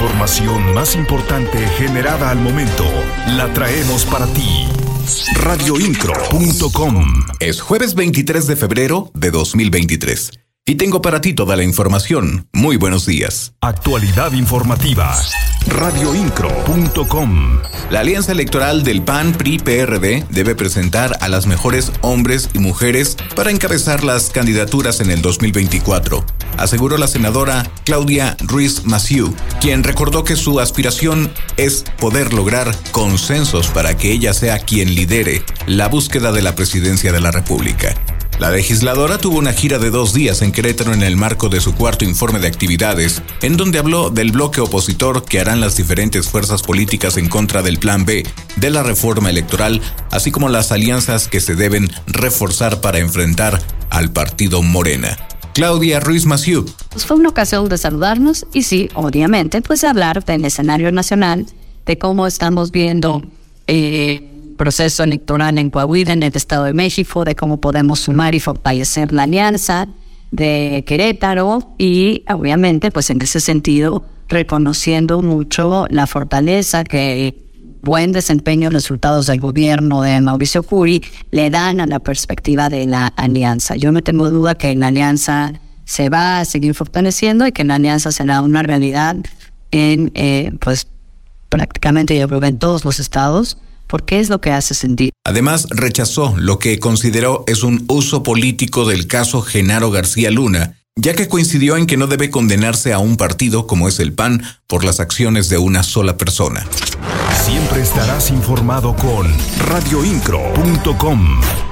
información más importante generada al momento la traemos para ti. Radioincro.com Es jueves 23 de febrero de 2023. Y tengo para ti toda la información. Muy buenos días. Actualidad informativa. Radioincro.com La alianza electoral del PAN PRI PRD debe presentar a las mejores hombres y mujeres para encabezar las candidaturas en el 2024, aseguró la senadora Claudia Ruiz Massieu, quien recordó que su aspiración es poder lograr consensos para que ella sea quien lidere la búsqueda de la presidencia de la República. La legisladora tuvo una gira de dos días en Querétaro en el marco de su cuarto informe de actividades, en donde habló del bloque opositor que harán las diferentes fuerzas políticas en contra del Plan B, de la reforma electoral, así como las alianzas que se deben reforzar para enfrentar al partido Morena. Claudia Ruiz Massieu. Pues fue una ocasión de saludarnos y sí, obviamente, pues hablar del escenario nacional, de cómo estamos viendo eh, proceso electoral en Coahuila, en el Estado de México, de cómo podemos sumar y fortalecer la alianza de Querétaro y obviamente pues en ese sentido reconociendo mucho la fortaleza que buen desempeño resultados del gobierno de Mauricio Curi le dan a la perspectiva de la alianza. Yo no tengo duda que la alianza se va a seguir fortaleciendo y que la alianza será una realidad en eh, pues prácticamente yo creo en todos los estados porque es lo que hace sentir. Además, rechazó lo que consideró es un uso político del caso Genaro García Luna, ya que coincidió en que no debe condenarse a un partido como es el PAN por las acciones de una sola persona. Siempre estarás informado con radioincro.com.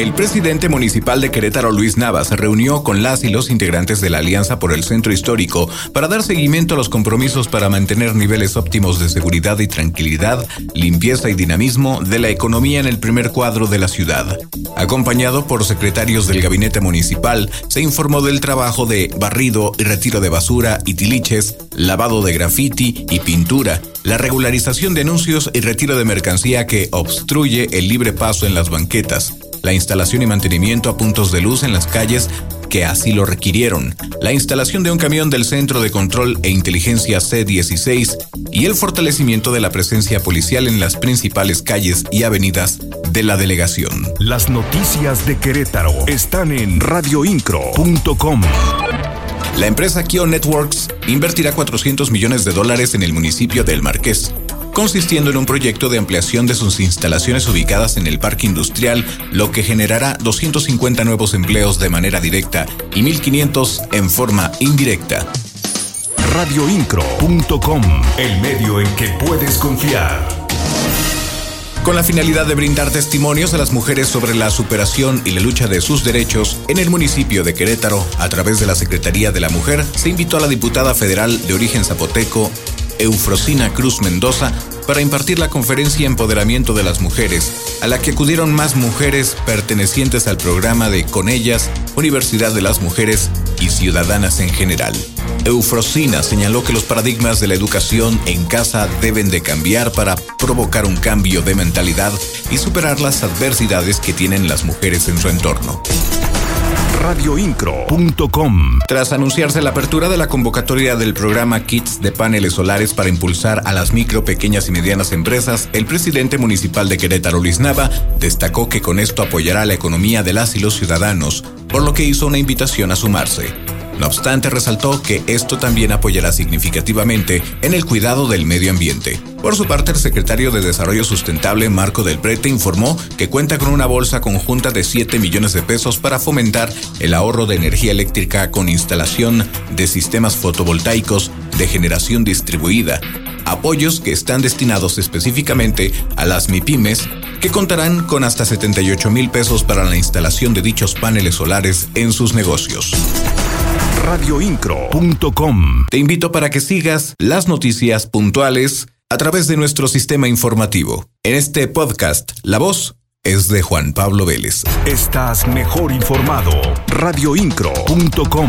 El presidente municipal de Querétaro, Luis Navas, se reunió con las y los integrantes de la Alianza por el Centro Histórico para dar seguimiento a los compromisos para mantener niveles óptimos de seguridad y tranquilidad, limpieza y dinamismo de la economía en el primer cuadro de la ciudad. Acompañado por secretarios del gabinete municipal, se informó del trabajo de barrido y retiro de basura y tiliches, lavado de grafiti y pintura, la regularización de anuncios y retiro de mercancía que obstruye el libre paso en las banquetas, la instalación y mantenimiento a puntos de luz en las calles que así lo requirieron, la instalación de un camión del Centro de Control e Inteligencia C-16 y el fortalecimiento de la presencia policial en las principales calles y avenidas de la delegación. Las noticias de Querétaro están en radioincro.com. La empresa Kio Networks invertirá 400 millones de dólares en el municipio del Marqués consistiendo en un proyecto de ampliación de sus instalaciones ubicadas en el parque industrial, lo que generará 250 nuevos empleos de manera directa y 1.500 en forma indirecta. Radioincro.com, el medio en que puedes confiar con la finalidad de brindar testimonios a las mujeres sobre la superación y la lucha de sus derechos, en el municipio de Querétaro, a través de la Secretaría de la Mujer, se invitó a la diputada federal de origen zapoteco, Eufrosina Cruz Mendoza para impartir la conferencia Empoderamiento de las Mujeres, a la que acudieron más mujeres pertenecientes al programa de Con ellas, Universidad de las Mujeres y Ciudadanas en general. Eufrosina señaló que los paradigmas de la educación en casa deben de cambiar para provocar un cambio de mentalidad y superar las adversidades que tienen las mujeres en su entorno radioincro.com. Tras anunciarse la apertura de la convocatoria del programa Kits de paneles solares para impulsar a las micro, pequeñas y medianas empresas, el presidente municipal de Querétaro, Luis Nava, destacó que con esto apoyará la economía de las y los ciudadanos, por lo que hizo una invitación a sumarse. No obstante, resaltó que esto también apoyará significativamente en el cuidado del medio ambiente. Por su parte, el secretario de Desarrollo Sustentable, Marco del Prete, informó que cuenta con una bolsa conjunta de 7 millones de pesos para fomentar el ahorro de energía eléctrica con instalación de sistemas fotovoltaicos de generación distribuida, apoyos que están destinados específicamente a las MIPIMES, que contarán con hasta 78 mil pesos para la instalación de dichos paneles solares en sus negocios radioincro.com. Te invito para que sigas las noticias puntuales a través de nuestro sistema informativo. En este podcast, la voz es de Juan Pablo Vélez. Estás mejor informado. radioincro.com.